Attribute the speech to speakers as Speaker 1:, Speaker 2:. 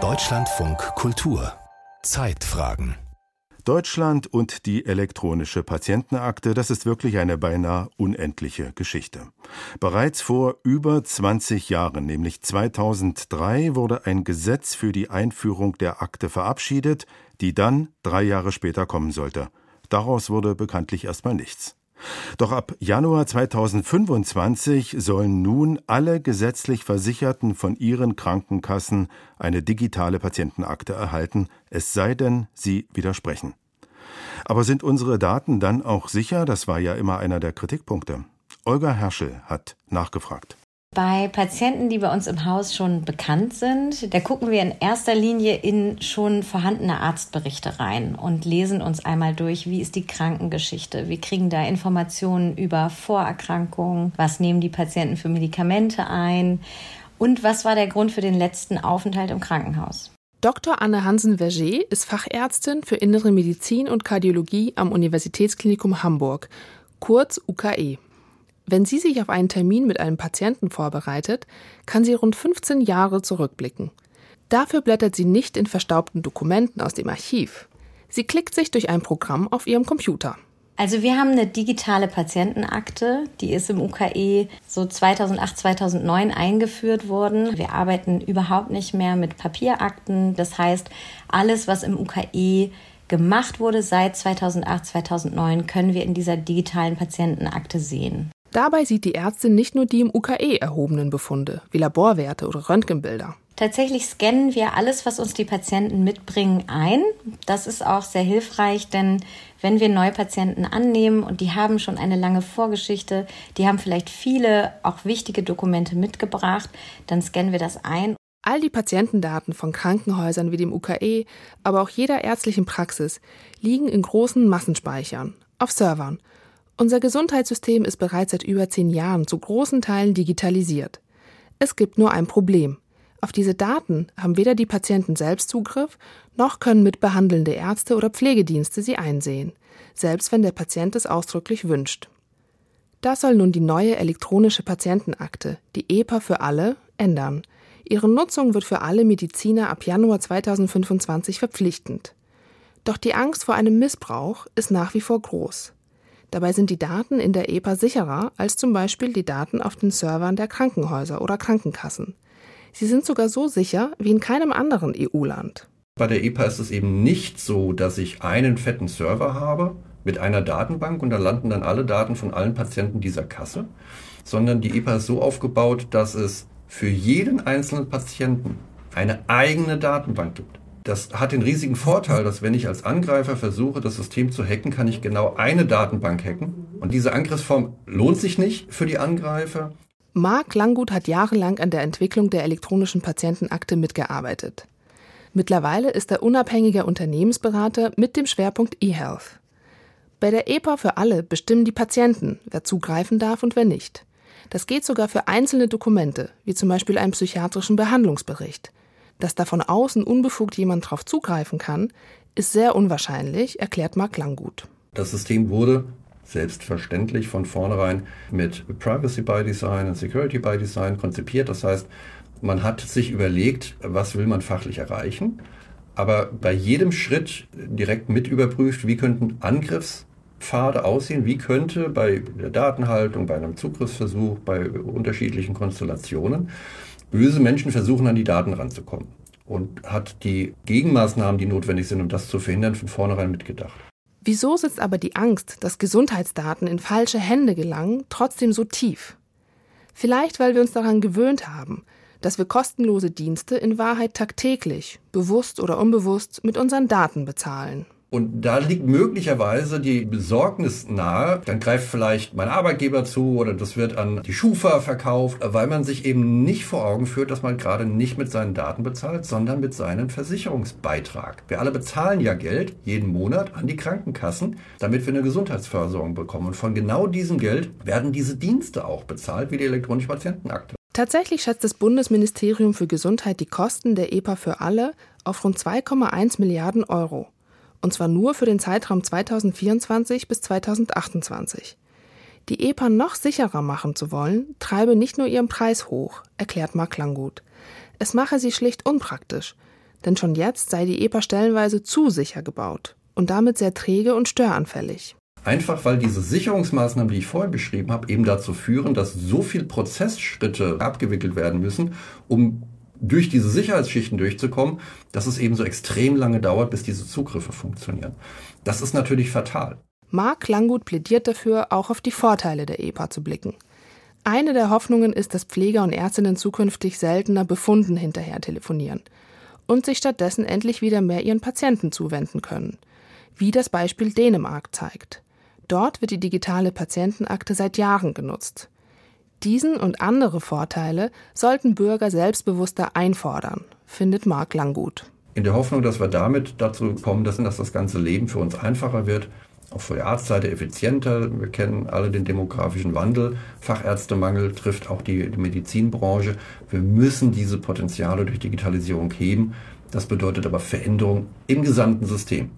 Speaker 1: Deutschlandfunk Kultur Zeitfragen
Speaker 2: Deutschland und die elektronische Patientenakte, das ist wirklich eine beinahe unendliche Geschichte. Bereits vor über 20 Jahren, nämlich 2003, wurde ein Gesetz für die Einführung der Akte verabschiedet, die dann drei Jahre später kommen sollte. Daraus wurde bekanntlich erstmal nichts. Doch ab Januar 2025 sollen nun alle gesetzlich Versicherten von ihren Krankenkassen eine digitale Patientenakte erhalten, es sei denn, sie widersprechen. Aber sind unsere Daten dann auch sicher? Das war ja immer einer der Kritikpunkte. Olga Herschel hat nachgefragt.
Speaker 3: Bei Patienten, die bei uns im Haus schon bekannt sind, da gucken wir in erster Linie in schon vorhandene Arztberichte rein und lesen uns einmal durch, wie ist die Krankengeschichte. Wir kriegen da Informationen über Vorerkrankungen, was nehmen die Patienten für Medikamente ein und was war der Grund für den letzten Aufenthalt im Krankenhaus.
Speaker 4: Dr. Anne Hansen-Verger ist Fachärztin für Innere Medizin und Kardiologie am Universitätsklinikum Hamburg, kurz UKE. Wenn sie sich auf einen Termin mit einem Patienten vorbereitet, kann sie rund 15 Jahre zurückblicken. Dafür blättert sie nicht in verstaubten Dokumenten aus dem Archiv. Sie klickt sich durch ein Programm auf ihrem Computer.
Speaker 3: Also wir haben eine digitale Patientenakte, die ist im UKE so 2008, 2009 eingeführt worden. Wir arbeiten überhaupt nicht mehr mit Papierakten. Das heißt, alles, was im UKE gemacht wurde seit 2008, 2009, können wir in dieser digitalen Patientenakte sehen.
Speaker 4: Dabei sieht die Ärztin nicht nur die im UKE erhobenen Befunde, wie Laborwerte oder Röntgenbilder.
Speaker 3: Tatsächlich scannen wir alles, was uns die Patienten mitbringen, ein. Das ist auch sehr hilfreich, denn wenn wir neue Patienten annehmen und die haben schon eine lange Vorgeschichte, die haben vielleicht viele auch wichtige Dokumente mitgebracht, dann scannen wir das ein.
Speaker 4: All die Patientendaten von Krankenhäusern wie dem UKE, aber auch jeder ärztlichen Praxis liegen in großen Massenspeichern, auf Servern unser Gesundheitssystem ist bereits seit über zehn Jahren zu großen Teilen digitalisiert. Es gibt nur ein Problem. Auf diese Daten haben weder die Patienten selbst Zugriff, noch können mitbehandelnde Ärzte oder Pflegedienste sie einsehen, selbst wenn der Patient es ausdrücklich wünscht. Das soll nun die neue elektronische Patientenakte, die EPA für alle, ändern. Ihre Nutzung wird für alle Mediziner ab Januar 2025 verpflichtend. Doch die Angst vor einem Missbrauch ist nach wie vor groß. Dabei sind die Daten in der EPA sicherer als zum Beispiel die Daten auf den Servern der Krankenhäuser oder Krankenkassen. Sie sind sogar so sicher wie in keinem anderen EU-Land.
Speaker 5: Bei der EPA ist es eben nicht so, dass ich einen fetten Server habe mit einer Datenbank und da landen dann alle Daten von allen Patienten dieser Kasse, sondern die EPA ist so aufgebaut, dass es für jeden einzelnen Patienten eine eigene Datenbank gibt. Das hat den riesigen Vorteil, dass wenn ich als Angreifer versuche, das System zu hacken, kann ich genau eine Datenbank hacken. Und diese Angriffsform lohnt sich nicht für die Angreifer.
Speaker 4: Marc Langgut hat jahrelang an der Entwicklung der elektronischen Patientenakte mitgearbeitet. Mittlerweile ist er unabhängiger Unternehmensberater mit dem Schwerpunkt eHealth. Bei der EPA für alle bestimmen die Patienten, wer zugreifen darf und wer nicht. Das geht sogar für einzelne Dokumente, wie zum Beispiel einen psychiatrischen Behandlungsbericht. Dass da von außen unbefugt jemand darauf zugreifen kann, ist sehr unwahrscheinlich, erklärt Mark Langgut.
Speaker 5: Das System wurde selbstverständlich von vornherein mit Privacy by Design und Security by Design konzipiert. Das heißt, man hat sich überlegt, was will man fachlich erreichen, aber bei jedem Schritt direkt mit überprüft, wie könnten Angriffspfade aussehen, wie könnte bei der Datenhaltung, bei einem Zugriffsversuch, bei unterschiedlichen Konstellationen böse Menschen versuchen, an die Daten ranzukommen und hat die Gegenmaßnahmen, die notwendig sind, um das zu verhindern, von vornherein mitgedacht.
Speaker 4: Wieso sitzt aber die Angst, dass Gesundheitsdaten in falsche Hände gelangen, trotzdem so tief? Vielleicht, weil wir uns daran gewöhnt haben, dass wir kostenlose Dienste in Wahrheit tagtäglich, bewusst oder unbewusst, mit unseren Daten bezahlen.
Speaker 5: Und da liegt möglicherweise die Besorgnis nahe, dann greift vielleicht mein Arbeitgeber zu oder das wird an die Schufa verkauft, weil man sich eben nicht vor Augen führt, dass man gerade nicht mit seinen Daten bezahlt, sondern mit seinem Versicherungsbeitrag. Wir alle bezahlen ja Geld jeden Monat an die Krankenkassen, damit wir eine Gesundheitsversorgung bekommen. Und von genau diesem Geld werden diese Dienste auch bezahlt, wie die elektronische Patientenakte.
Speaker 4: Tatsächlich schätzt das Bundesministerium für Gesundheit die Kosten der EPA für alle auf rund 2,1 Milliarden Euro und zwar nur für den Zeitraum 2024 bis 2028. Die EPA noch sicherer machen zu wollen, treibe nicht nur ihren Preis hoch, erklärt Mark Langgut. Es mache sie schlicht unpraktisch, denn schon jetzt sei die EPA stellenweise zu sicher gebaut und damit sehr träge und störanfällig.
Speaker 5: Einfach weil diese Sicherungsmaßnahmen, die ich vorher beschrieben habe, eben dazu führen, dass so viele Prozessschritte abgewickelt werden müssen, um durch diese Sicherheitsschichten durchzukommen, dass es eben so extrem lange dauert, bis diese Zugriffe funktionieren. Das ist natürlich fatal.
Speaker 4: Marc Langgut plädiert dafür, auch auf die Vorteile der EPA zu blicken. Eine der Hoffnungen ist, dass Pfleger und Ärztinnen zukünftig seltener Befunden hinterher telefonieren und sich stattdessen endlich wieder mehr ihren Patienten zuwenden können. Wie das Beispiel Dänemark zeigt. Dort wird die digitale Patientenakte seit Jahren genutzt. Diesen und andere Vorteile sollten Bürger selbstbewusster einfordern, findet Marc Langgut.
Speaker 5: In der Hoffnung, dass wir damit dazu kommen, dass das ganze Leben für uns einfacher wird, auch für die Arztseite effizienter. Wir kennen alle den demografischen Wandel. Fachärztemangel trifft auch die Medizinbranche. Wir müssen diese Potenziale durch Digitalisierung heben. Das bedeutet aber Veränderung im gesamten System.